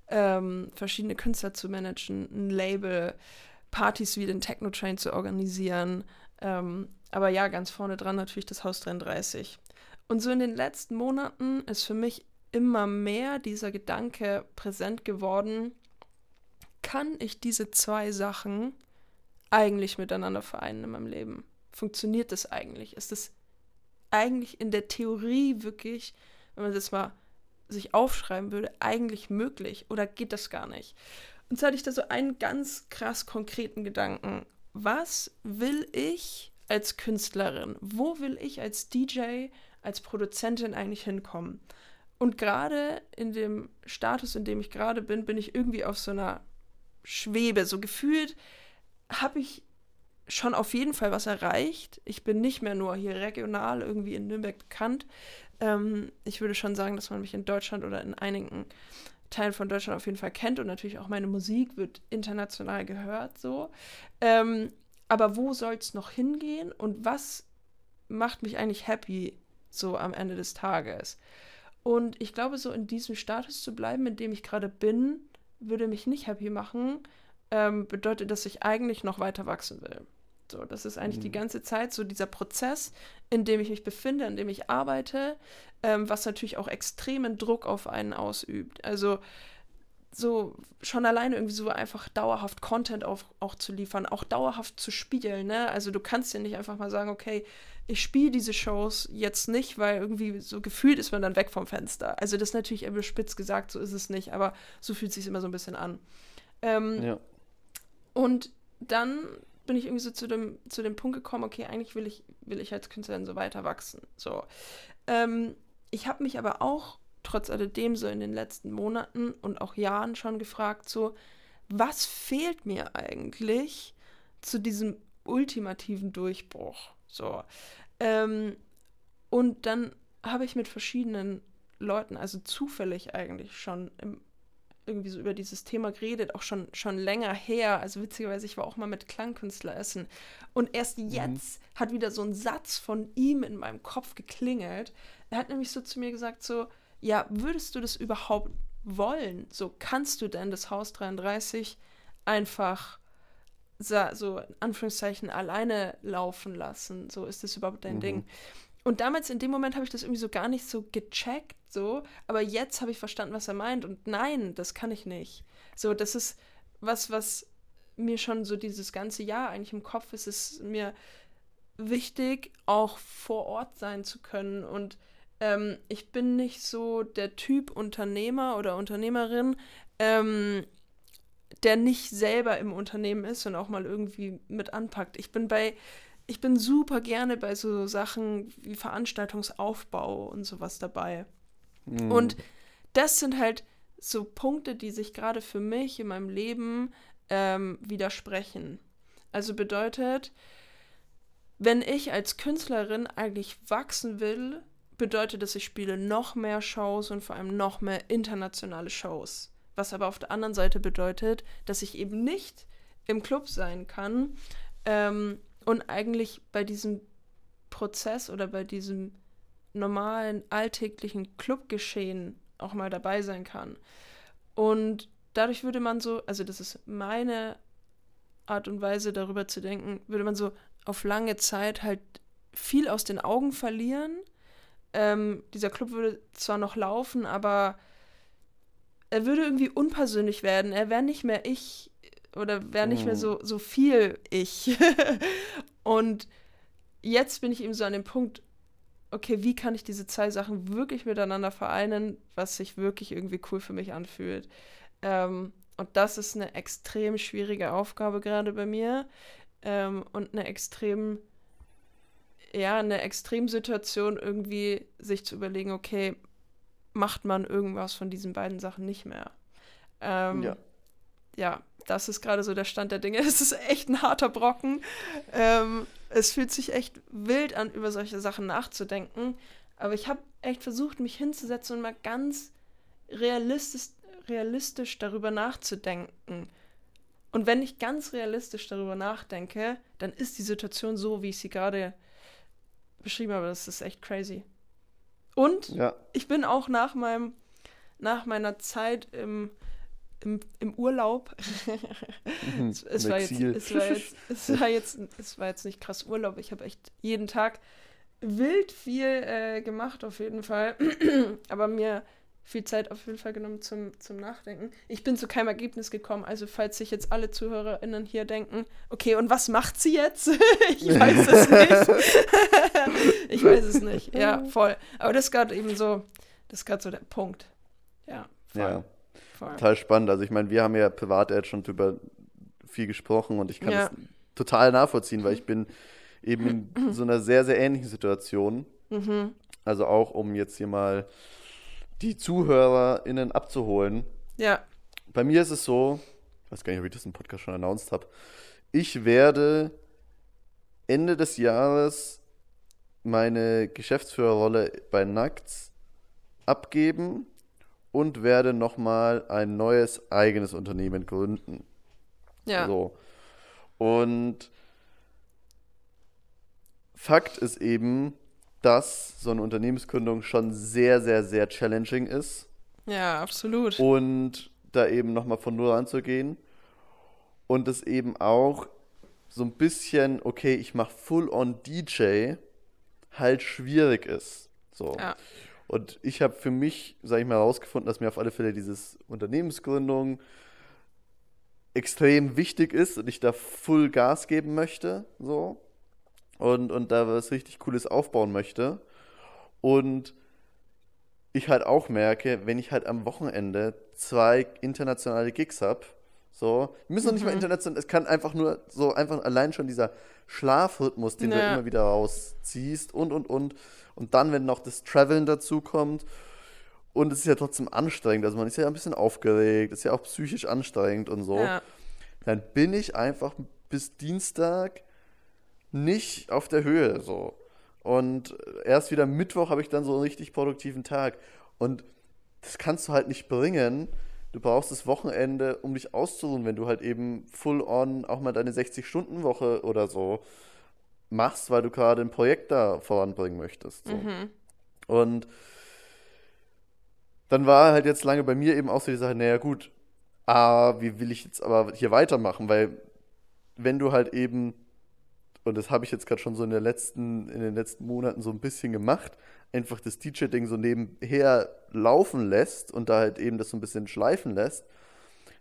ähm, verschiedene Künstler zu managen, ein Label, Partys wie den Techno Train zu organisieren. Ähm, aber ja, ganz vorne dran natürlich das Haus 33. Und so in den letzten Monaten ist für mich immer mehr dieser Gedanke präsent geworden, kann ich diese zwei Sachen eigentlich miteinander vereinen in meinem Leben? Funktioniert das eigentlich? Ist das eigentlich in der Theorie wirklich, wenn man das mal sich aufschreiben würde, eigentlich möglich oder geht das gar nicht? Und zwar hatte ich da so einen ganz krass konkreten Gedanken. was will ich als Künstlerin? Wo will ich als DJ, als Produzentin eigentlich hinkommen? Und gerade in dem Status, in dem ich gerade bin, bin ich irgendwie auf so einer Schwebe. So gefühlt habe ich schon auf jeden Fall was erreicht. Ich bin nicht mehr nur hier regional irgendwie in Nürnberg bekannt. Ähm, ich würde schon sagen, dass man mich in Deutschland oder in einigen Teilen von Deutschland auf jeden Fall kennt und natürlich auch meine Musik wird international gehört so. Ähm, aber wo soll es noch hingehen und was macht mich eigentlich happy so am Ende des Tages? Und ich glaube, so in diesem Status zu bleiben, in dem ich gerade bin, würde mich nicht happy machen. Ähm, bedeutet, dass ich eigentlich noch weiter wachsen will. So, das ist eigentlich mhm. die ganze Zeit so dieser Prozess, in dem ich mich befinde, in dem ich arbeite, ähm, was natürlich auch extremen Druck auf einen ausübt. Also so schon alleine irgendwie so einfach dauerhaft Content auf, auch zu liefern, auch dauerhaft zu spielen. Ne? Also du kannst ja nicht einfach mal sagen, okay, ich spiele diese Shows jetzt nicht, weil irgendwie so gefühlt ist man dann weg vom Fenster. Also das ist natürlich immer spitz gesagt, so ist es nicht, aber so fühlt es sich immer so ein bisschen an. Ähm, ja. Und dann bin ich irgendwie so zu dem, zu dem Punkt gekommen, okay, eigentlich will ich, will ich als Künstlerin so weiter wachsen. So. Ähm, ich habe mich aber auch trotz alledem so in den letzten Monaten und auch Jahren schon gefragt, so, was fehlt mir eigentlich zu diesem ultimativen Durchbruch? So. Ähm, und dann habe ich mit verschiedenen Leuten, also zufällig eigentlich schon im irgendwie so über dieses Thema geredet, auch schon, schon länger her. Also witzigerweise, ich war auch mal mit Klangkünstler essen. Und erst mhm. jetzt mhm. hat wieder so ein Satz von ihm in meinem Kopf geklingelt. Er hat nämlich so zu mir gesagt, so, ja, würdest du das überhaupt wollen? So, kannst du denn das Haus 33 einfach so in Anführungszeichen alleine laufen lassen? So, ist das überhaupt dein mhm. Ding? Und damals in dem Moment habe ich das irgendwie so gar nicht so gecheckt, so, aber jetzt habe ich verstanden, was er meint und nein, das kann ich nicht. So, das ist was, was mir schon so dieses ganze Jahr eigentlich im Kopf ist, ist mir wichtig, auch vor Ort sein zu können und ähm, ich bin nicht so der Typ Unternehmer oder Unternehmerin, ähm, der nicht selber im Unternehmen ist und auch mal irgendwie mit anpackt. Ich bin bei ich bin super gerne bei so Sachen wie Veranstaltungsaufbau und sowas dabei. Mhm. Und das sind halt so Punkte, die sich gerade für mich in meinem Leben ähm, widersprechen. Also bedeutet, wenn ich als Künstlerin eigentlich wachsen will, bedeutet das, ich spiele noch mehr Shows und vor allem noch mehr internationale Shows. Was aber auf der anderen Seite bedeutet, dass ich eben nicht im Club sein kann, ähm, und eigentlich bei diesem Prozess oder bei diesem normalen alltäglichen Clubgeschehen auch mal dabei sein kann. Und dadurch würde man so, also das ist meine Art und Weise darüber zu denken, würde man so auf lange Zeit halt viel aus den Augen verlieren. Ähm, dieser Club würde zwar noch laufen, aber er würde irgendwie unpersönlich werden. Er wäre nicht mehr ich oder wäre nicht mehr so, so viel ich. *laughs* und jetzt bin ich eben so an dem Punkt, okay, wie kann ich diese zwei Sachen wirklich miteinander vereinen, was sich wirklich irgendwie cool für mich anfühlt. Ähm, und das ist eine extrem schwierige Aufgabe gerade bei mir ähm, und eine extrem, ja, eine Extremsituation irgendwie sich zu überlegen, okay, macht man irgendwas von diesen beiden Sachen nicht mehr. Ähm, ja. Ja, das ist gerade so der Stand der Dinge. *laughs* Es ist echt ein harter Brocken. Ähm, es fühlt sich echt wild an, über solche Sachen nachzudenken. Aber ich habe echt versucht, mich hinzusetzen und mal ganz realistisch, realistisch darüber nachzudenken. Und wenn ich ganz realistisch darüber nachdenke, dann ist die Situation so, wie ich sie gerade beschrieben habe. Das ist echt crazy. Und ja. ich bin auch nach meinem, nach meiner Zeit im im, im Urlaub. *laughs* Mhm, es, es, war jetzt, es, war jetzt, es, war jetzt, es war jetzt nicht krass Urlaub. Ich habe echt jeden Tag wild viel äh, gemacht, auf jeden Fall. *clears throat* Aber mir viel Zeit auf jeden Fall genommen zum, zum Nachdenken. Ich bin zu keinem Ergebnis gekommen. Also, falls sich jetzt alle ZuhörerInnen hier denken, okay, und was macht sie jetzt? *laughs* ich weiß es *laughs* nicht. ich weiß es nicht. Ja, voll. Aber das ist gerade eben so, das ist gerade so der Punkt. Ja, voll. Ja. Total spannend. Also ich meine, wir haben ja privat jetzt schon drüber viel gesprochen und ich kann ja. es total nachvollziehen, weil ich bin eben in *clears throat* so einer sehr, sehr ähnlichen Situation. Mhm. Also auch, um jetzt hier mal die ZuhörerInnen abzuholen. Ja. Bei mir ist es so, ich weiß gar nicht, ob ich das im Podcast schon announced habe, ich werde Ende des Jahres meine Geschäftsführerrolle bei Nackts abgeben und werde nochmal ein neues eigenes Unternehmen gründen. Ja. So. Und Fakt ist eben, dass so eine Unternehmensgründung schon sehr, sehr, sehr challenging ist Ja, absolut. und da eben nochmal von Null anzugehen und es eben auch so ein bisschen, okay, ich mache Full-on DJ, halt schwierig ist. So. Ja. Und ich habe für mich, sage ich mal, herausgefunden, dass mir auf alle Fälle dieses Unternehmensgründung extrem wichtig ist und ich da voll Gas geben möchte, so. Und, und da was richtig Cooles aufbauen möchte. Und ich halt auch merke, wenn ich halt am Wochenende zwei internationale Gigs habe, so, müssen noch nicht mal international, es kann einfach nur so einfach allein schon dieser Schlafrhythmus, den du Ja. immer wieder rausziehst und und und und dann, wenn noch das Traveln dazu kommt und es ist ja trotzdem anstrengend, also man ist ja ein bisschen aufgeregt, ist ja auch psychisch anstrengend und so, Ja. dann bin ich einfach bis Dienstag nicht auf der Höhe so. Und erst wieder Mittwoch habe ich dann so einen richtig produktiven Tag. Und das kannst du halt nicht bringen. Du brauchst das Wochenende, um dich auszuruhen, wenn du halt eben full on auch mal deine 60-Stunden-Woche oder so machst, weil du gerade ein Projekt da voranbringen möchtest. So. Und dann war halt jetzt lange bei mir eben auch so die Sache, naja gut, ah, wie will ich jetzt aber hier weitermachen? Weil wenn du halt eben, und das habe ich jetzt gerade schon so in, der letzten, in den letzten Monaten so ein bisschen gemacht, einfach das DJ-Ding so nebenher laufen lässt und da halt eben das so ein bisschen schleifen lässt,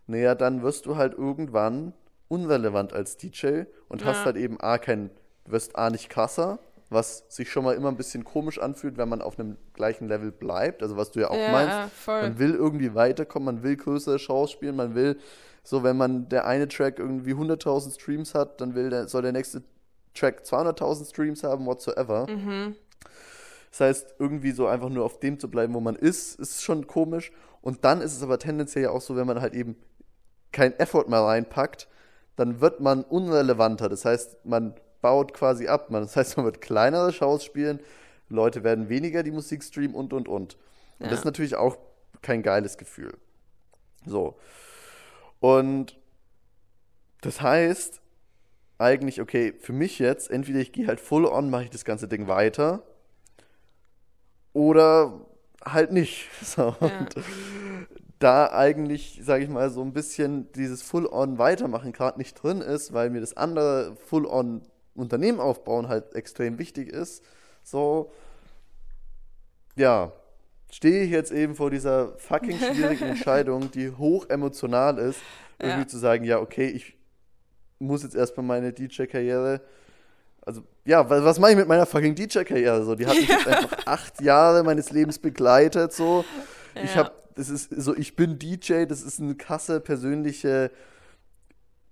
naja, dann wirst du halt irgendwann unrelevant als DJ und hast Ja. halt eben A, kein, wirst A nicht krasser, was sich schon mal immer ein bisschen komisch anfühlt, wenn man auf einem gleichen Level bleibt, also was du ja auch Ja, meinst. voll. Man will irgendwie weiterkommen, man will größere Shows spielen, man will, so wenn man der eine Track irgendwie 100.000 Streams hat, dann will der, soll der nächste Track 200.000 Streams haben, whatsoever. Mhm. Das heißt, irgendwie so einfach nur auf dem zu bleiben, wo man ist, ist schon komisch. Und dann ist es aber tendenziell ja auch so, wenn man halt eben kein Effort mehr reinpackt, dann wird man unrelevanter. Das heißt, man baut quasi ab. Man, *laughs* das heißt, man wird kleinere Shows spielen, Leute werden weniger die Musik streamen und, und, und. Und Ja. das ist natürlich auch kein geiles Gefühl. So. Und das heißt eigentlich, okay, für mich jetzt, entweder ich gehe halt full on, mache ich das ganze Ding weiter oder halt nicht. *laughs* So, Ja. und da eigentlich, sage ich mal, so ein bisschen dieses Full-on weitermachen gerade nicht drin ist, weil mir das andere Full-on Unternehmen aufbauen halt extrem wichtig ist, so, ja, stehe ich jetzt eben vor dieser fucking schwierigen *laughs* Entscheidung, die hoch emotional ist, irgendwie Ja. zu sagen, ja, okay, ich muss jetzt erstmal meine DJ-Karriere also, ja, wa- was mache ich mit meiner fucking DJ-Karriere? So, die hat mich jetzt *laughs* einfach acht Jahre meines Lebens begleitet. So, ich Ja. habe, das ist so, ich bin DJ. Das ist eine krasse persönliche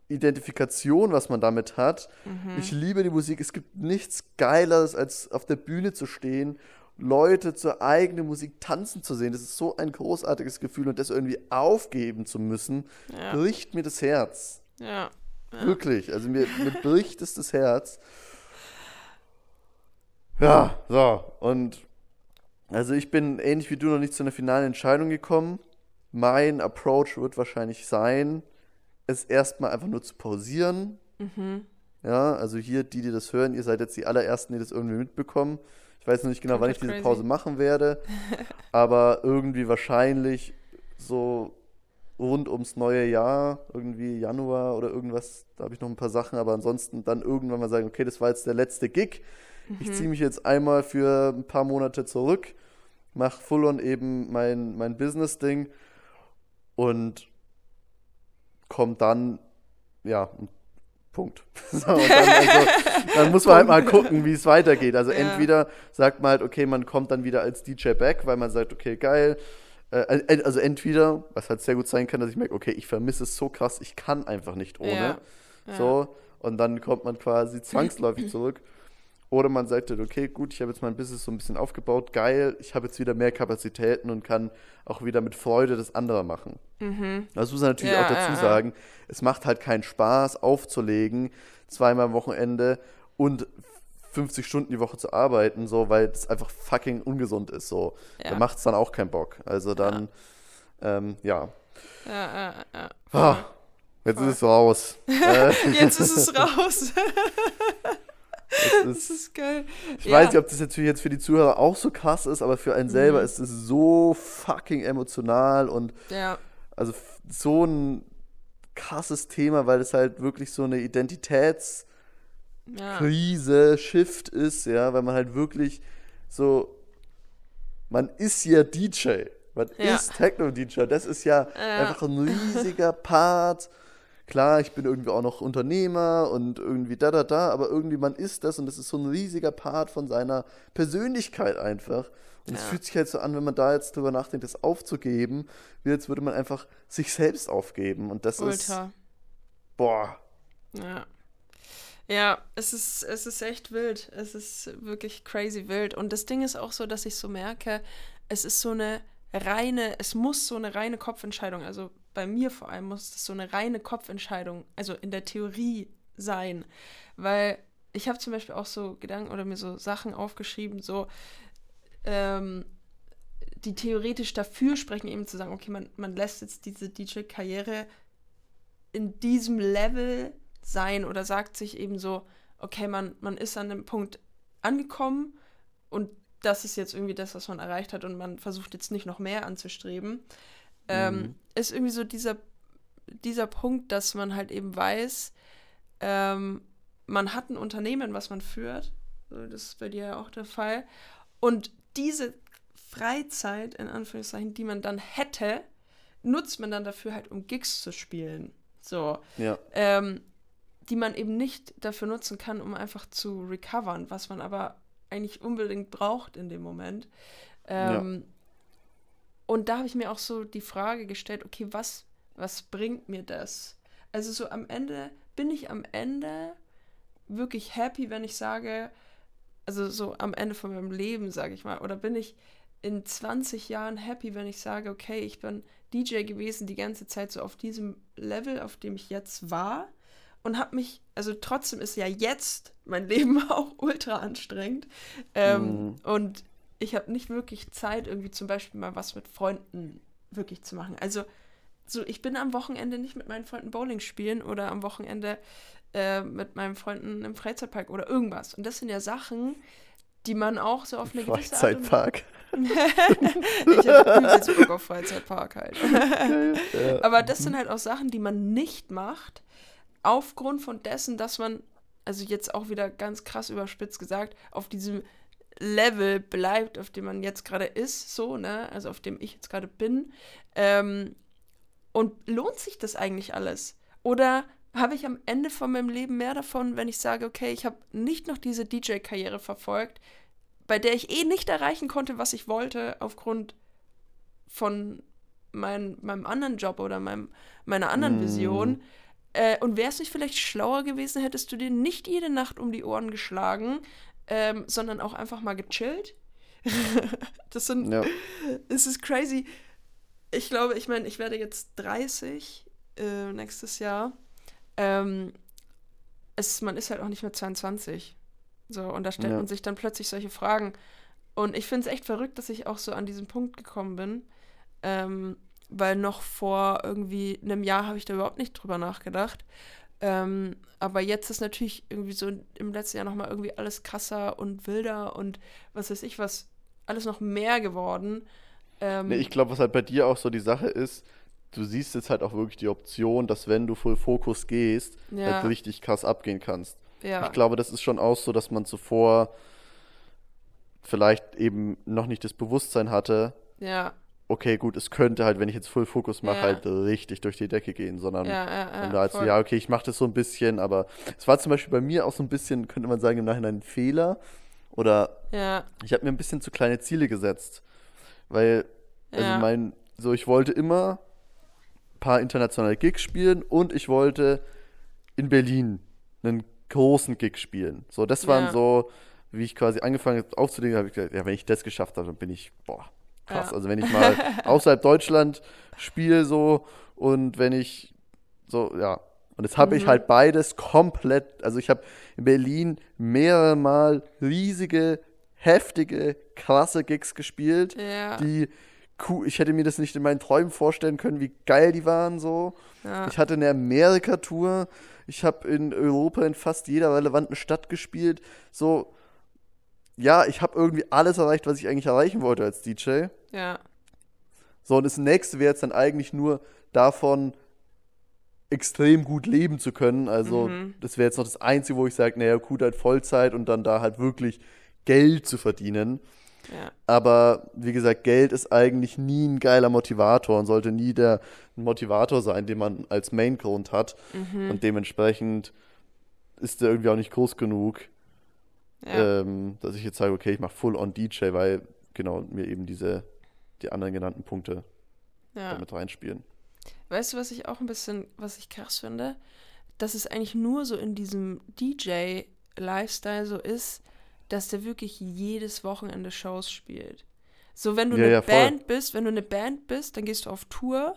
Identifikation, was man damit hat. Ich liebe die Musik. Es gibt nichts Geileres, als auf der Bühne zu stehen, Leute zur eigenen Musik tanzen zu sehen. Das ist so ein großartiges Gefühl und das irgendwie aufgeben zu müssen, Ja. bricht mir das Herz. Ja. Wirklich, also mir, mir bricht es das Herz. Ja, so, und also ich bin ähnlich wie du noch nicht zu einer finalen Entscheidung gekommen. Mein Approach wird wahrscheinlich sein, es erstmal einfach nur zu pausieren. Mhm. Ja, also hier, die, die das hören, ihr seid jetzt die allerersten, die das irgendwie mitbekommen. Ich weiß noch nicht genau, wann ich diese crazy. Pause machen werde, *laughs* aber irgendwie wahrscheinlich so rund ums neue Jahr, irgendwie Januar oder irgendwas, da habe ich noch ein paar Sachen, aber ansonsten dann irgendwann mal sagen, okay, das war jetzt der letzte Gig. Ich ziehe mich jetzt einmal für ein paar Monate zurück, mache full on eben mein, mein Business-Ding und komme dann, ja, Punkt. *laughs* So, dann, *laughs* also, dann muss man halt mal gucken, wie es weitergeht. Also Ja. entweder sagt man halt, okay, man kommt dann wieder als DJ back, weil man sagt, okay, geil. Äh, also entweder, was halt sehr gut sein kann, dass ich merke, okay, ich vermisse es so krass, ich kann einfach nicht ohne. Ja. Ja. So. und dann kommt man quasi zwangsläufig zurück. Oder man sagt halt, okay, gut, ich habe jetzt mein Business so ein bisschen aufgebaut, geil, ich habe jetzt wieder mehr Kapazitäten und kann auch wieder mit Freude das andere machen. Mhm. Das muss man natürlich Ja, auch dazu ja. sagen, es macht halt keinen Spaß, aufzulegen, zweimal am Wochenende und 50 Stunden die Woche zu arbeiten, so, weil es einfach fucking ungesund ist. So. Ja. Da macht es dann auch keinen Bock. Also dann, ähm, ja. Ja, ja, ja. Ah, *laughs* jetzt ist es raus. *laughs* Jetzt ist es raus. Das ist, ist geil. ich Ja. weiß nicht, ob das natürlich jetzt für die Zuhörer auch so krass ist, aber für einen selber Mhm. ist es so fucking emotional und Ja, also so ein krasses Thema, weil es halt wirklich so eine Identitäts- ja. Krise, Shift ist, ja, weil man halt wirklich so, man ist ja DJ, man Ja. ist Techno-DJ, das ist ja Ja. einfach ein riesiger *laughs* Part. Klar, ich bin irgendwie auch noch Unternehmer und irgendwie da, da, da, aber irgendwie man ist das und das ist so ein riesiger Part von seiner Persönlichkeit einfach. Und es Ja. fühlt sich halt so an, wenn man da jetzt drüber nachdenkt, das aufzugeben, wie als würde man einfach sich selbst aufgeben. Und das ist, Ultra. boah, Ja. Ja, es ist, es ist echt wild. Es ist wirklich crazy wild. Und das Ding ist auch so, dass ich so merke, es ist so eine reine, es muss so eine reine Kopfentscheidung, also bei mir vor allem muss es so eine reine Kopfentscheidung, also in der Theorie sein. Weil ich habe zum Beispiel auch so Gedanken oder mir so Sachen aufgeschrieben, so ähm, die theoretisch dafür sprechen, eben zu sagen, okay, man, man lässt jetzt diese DJ-Karriere in diesem Level sein oder sagt sich eben so, okay, man, man ist an dem Punkt angekommen und das ist jetzt irgendwie das, was man erreicht hat und man versucht jetzt nicht noch mehr anzustreben, ähm, Mhm. ist irgendwie so dieser, dieser Punkt, dass man halt eben weiß, ähm, man hat ein Unternehmen, was man führt, das ist bei dir ja auch der Fall, und diese Freizeit, in Anführungszeichen, die man dann hätte, nutzt man dann dafür halt, um Gigs zu spielen. So ja. ähm, die man eben nicht dafür nutzen kann, um einfach zu recovern, was man aber eigentlich unbedingt braucht in dem Moment. Ähm, Und da habe ich mir auch so die Frage gestellt, okay, was, was bringt mir das? Also so am Ende, bin ich am Ende wirklich happy, wenn ich sage, also so am Ende von meinem Leben, sage ich mal, oder bin ich in 20 Jahren happy, wenn ich sage, okay, ich bin DJ gewesen die ganze Zeit so auf diesem Level, auf dem ich jetzt war und habe mich, also trotzdem ist ja jetzt mein Leben *laughs* auch ultra anstrengend ähm, Mhm. und ich habe nicht wirklich Zeit, irgendwie zum Beispiel mal was mit Freunden wirklich zu machen. Also so, ich bin am Wochenende nicht mit meinen Freunden Bowling spielen oder am Wochenende äh, mit meinen Freunden im Freizeitpark oder irgendwas. Und das sind ja Sachen, die man auch so auf eine gewisse Art und Freizeitpark. *laughs* ich übelst Bock auf Freizeitpark halt. *laughs* Aber das sind halt auch Sachen, die man nicht macht, aufgrund von dessen, dass man, also jetzt auch wieder ganz krass überspitzt gesagt, auf diesem Level bleibt, auf dem man jetzt gerade ist, so, ne, also auf dem ich jetzt gerade bin. Ähm, und lohnt sich das eigentlich alles? Oder habe ich am Ende von meinem Leben mehr davon, wenn ich sage, okay, ich habe nicht noch diese DJ-Karriere verfolgt, bei der ich eh nicht erreichen konnte, was ich wollte, aufgrund von mein, meinem anderen Job oder meinem, meiner anderen Mm. Äh, und wäre es nicht vielleicht schlauer gewesen, hättest du dir nicht jede Nacht um die Ohren geschlagen, ähm, sondern auch einfach mal gechillt? *laughs* das sind, Ja. es ist crazy. Ich glaube, ich meine, ich werde jetzt 30 äh, nächstes Jahr. Ähm, es, man ist halt auch nicht mehr 22. So, und da stellt Ja. man sich dann plötzlich solche Fragen. Und ich finde es echt verrückt, dass ich auch so an diesen Punkt gekommen bin. Ähm, weil noch vor irgendwie einem Jahr habe ich da überhaupt nicht drüber nachgedacht. Ähm, aber jetzt ist natürlich irgendwie so im letzten Jahr nochmal irgendwie alles krasser und wilder und was weiß ich was, alles noch mehr geworden. Ähm, Nee, ich glaube, was halt bei dir auch so die Sache ist, du siehst jetzt halt auch wirklich die Option, dass wenn du Full Fokus gehst, Ja. halt richtig krass abgehen kannst. ja, Ich glaube, das ist schon auch so, dass man zuvor vielleicht eben noch nicht das Bewusstsein hatte, ja, okay, gut, es könnte halt, wenn ich jetzt Full Fokus mache, Ja. halt richtig durch die Decke gehen, sondern ja, ja, ja, halt so, voll. ja, okay, ich mache das so ein bisschen, aber es war zum Beispiel bei mir auch so ein bisschen, könnte man sagen, im Nachhinein ein Fehler oder ja, ich habe mir ein bisschen zu kleine Ziele gesetzt, weil, also mein, so ich wollte immer ein paar internationale Gigs spielen und ich wollte in Berlin einen großen Gig spielen. So, das waren so, wie ich quasi angefangen habe aufzulegen, habe ich gesagt, ja, wenn ich das geschafft habe, dann bin ich, boah, krass. Ja. Also wenn ich mal *laughs* außerhalb Deutschland spiele so und wenn ich so, ja. Und jetzt habe ich Mhm. halt beides komplett, also ich habe in Berlin mehrere Mal riesige, heftige, krasse Gigs gespielt, Ja. die cool, ich hätte mir das nicht in meinen Träumen vorstellen können, wie geil die waren so. ja. Ich hatte eine Amerika-Tour. Ich habe in Europa in fast jeder relevanten Stadt gespielt. So, ja, ich habe irgendwie alles erreicht, was ich eigentlich erreichen wollte als DJ. Ja. So, und das nächste wäre jetzt dann eigentlich nur davon extrem gut leben zu können. Also, Mhm. das wäre jetzt noch das Einzige, wo ich sage, naja, gut, halt Vollzeit und dann da halt wirklich Geld zu verdienen. Ja. Aber wie gesagt, Geld ist eigentlich nie ein geiler Motivator und sollte nie der Motivator sein, den man als Main-Grund hat. Mhm. Und dementsprechend ist der irgendwie auch nicht groß genug, ja. ähm, dass ich jetzt sage, okay, ich mache Full-on DJ, weil genau mir eben diese, die anderen genannten Punkte ja. damit reinspielen. Weißt du, was ich auch ein bisschen, was ich krass finde? Dass es eigentlich nur so in diesem DJ-Lifestyle so ist, dass der wirklich jedes Wochenende Shows spielt. So, wenn du Ja, eine ja. Band bist, wenn du eine Band bist, dann gehst du auf Tour.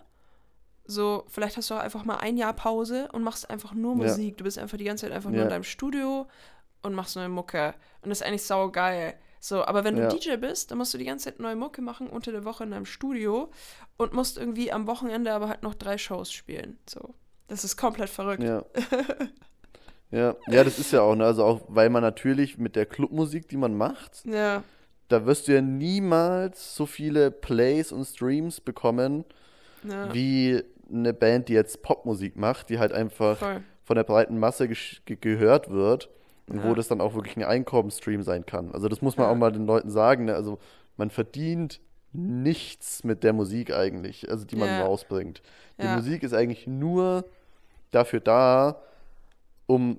So, vielleicht hast du auch einfach mal ein Jahr Pause und machst einfach nur. Musik. Du bist einfach die ganze Zeit einfach nur in deinem Studio und machst neue Mucke. Und das ist eigentlich saugeil. So, aber wenn du Ja. DJ bist, dann musst du die ganze Zeit neue Mucke machen unter der Woche in deinem Studio und musst irgendwie am Wochenende aber halt noch drei Shows spielen. So. Das ist komplett verrückt. Ja. *laughs* ja, ja, das ist ja auch, ne? Also auch, weil man natürlich mit der Clubmusik, die man macht, Ja, da wirst du ja niemals so viele Plays und Streams bekommen, ja, wie eine Band, die jetzt Popmusik macht, die halt einfach voll. von der breiten Masse ge gehört wird und Ja. wo das dann auch wirklich ein Einkommensstream sein kann. Also das muss man Ja. auch mal den Leuten sagen. Ne? Also man verdient nichts mit der Musik eigentlich, also die man Ja. rausbringt. Die. Musik ist eigentlich nur dafür da, um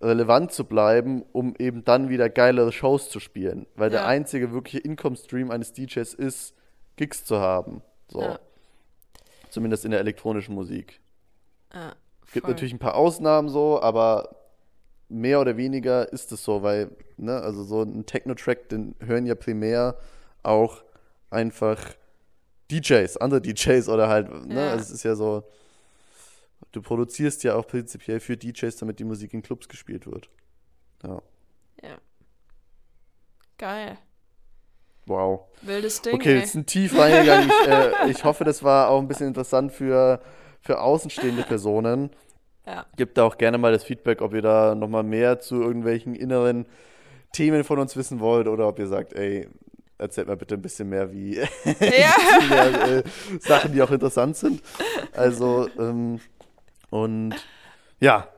relevant zu bleiben, um eben dann wieder geilere Shows zu spielen. Weil der einzige wirkliche Income-Stream eines DJs ist, Gigs zu haben. So. Zumindest in der elektronischen Musik. Ja, Gibt natürlich ein paar Ausnahmen so, aber mehr oder weniger ist es so, weil, ne, also so ein Techno-Track, den hören ja primär auch einfach DJs, andere DJs oder halt, ne, Ja. also es ist ja so, du produzierst ja auch prinzipiell für DJs, damit die Musik in Clubs gespielt wird. Ja, Ja. Geil. wow. Wildes Ding. Okay, jetzt sind tief reingegangen. Ich, äh, *laughs* ich hoffe, das war auch ein bisschen interessant für, für außenstehende Personen. Ja. Gebt da auch gerne mal das Feedback, ob ihr da nochmal mehr zu irgendwelchen inneren Themen von uns wissen wollt oder ob ihr sagt, ey, erzählt mal bitte ein bisschen mehr wie *laughs* ja. mehr, äh, Sachen, die auch interessant sind. Also, ähm, und ja,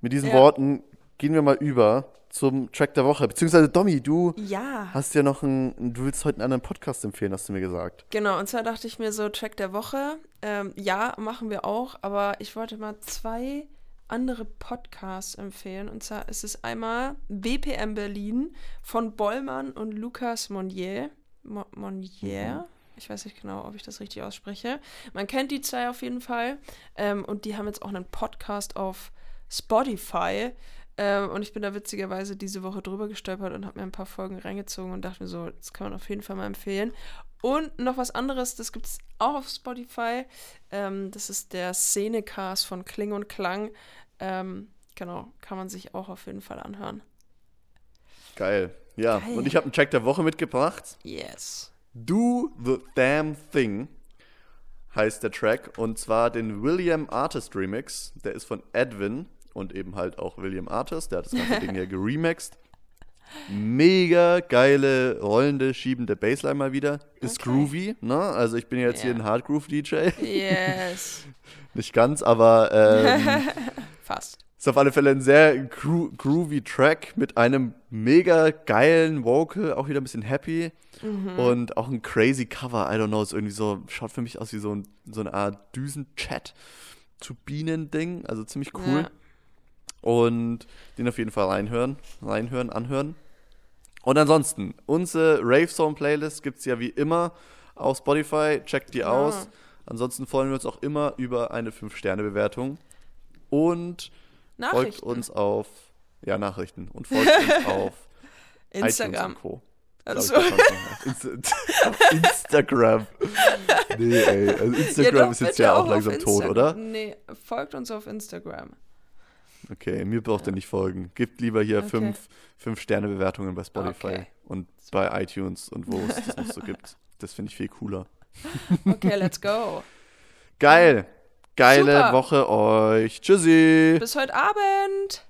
mit diesen Ja. Worten gehen wir mal über zum Track der Woche. Beziehungsweise, Domi, du Ja. hast ja noch einen, du willst heute einen anderen Podcast empfehlen, hast du mir gesagt. Genau, und zwar dachte ich mir so, Track der Woche. Ähm, ja, machen wir auch, aber ich wollte mal zwei andere Podcasts empfehlen. Und zwar ist es einmal BPM Berlin von Bollmann und Lukas Monnier. Mo Monnier? Ich weiß nicht genau, ob ich das richtig ausspreche. Man kennt die zwei auf jeden Fall. Ähm, und die haben jetzt auch einen Podcast auf Spotify. Ähm, und ich bin da witzigerweise diese Woche drüber gestolpert und habe mir ein paar Folgen reingezogen und dachte mir so, das kann man auf jeden Fall mal empfehlen. Und noch was anderes, das gibt es auch auf Spotify. Ähm, das ist der Szenecast von Kling und Klang. Ähm, genau, kann man sich auch auf jeden Fall anhören. Geil. Ja, Geil. und ich habe einen Track der Woche mitgebracht. Yes. Do the Damn Thing heißt der Track und zwar den William Artist Remix. Der ist von Edwin und eben halt auch William Artist. Der hat das ganze *laughs* Ding hier geremixed. Mega geile, rollende, schiebende Bassline mal wieder. Ist Okay. groovy, ne? Also ich bin jetzt hier Ja. ein Hardgroove-DJ. Yes. *laughs* Nicht ganz, aber ähm, *laughs* Fast. ist auf alle Fälle ein sehr gro groovy Track mit einem mega geilen Vocal, auch wieder ein bisschen happy. Mhm. Und auch ein crazy Cover, I don't know, ist irgendwie so, schaut für mich aus wie so, ein, so eine Art Düsen-Chat zu Bienen-Ding, also ziemlich cool. Ja. Und den auf jeden Fall reinhören, reinhören, anhören. Und ansonsten, unsere Rave Zone Playlist gibt es ja wie immer auf Spotify, checkt die Ja. aus. Ansonsten freuen wir uns auch immer über eine 5-Sterne-Bewertung. Und Folgt uns auf, ja, Nachrichten. Und folgt uns *laughs* auf Instagram. Co. Also, *laughs* auf Instagram. *laughs* Nee, ey. Also Instagram doch, ist jetzt ja auch langsam tot, oder? Nee, folgt uns auf Instagram. Okay, mir braucht ihr nicht folgen. Gebt lieber hier Okay. fünf, fünf Sterne Bewertungen bei Spotify Okay. und bei iTunes und wo es das noch so gibt. *laughs* Das finde ich viel cooler. Okay, let's go. Geil. Geile Super. Woche euch. Tschüssi. Bis heute Abend.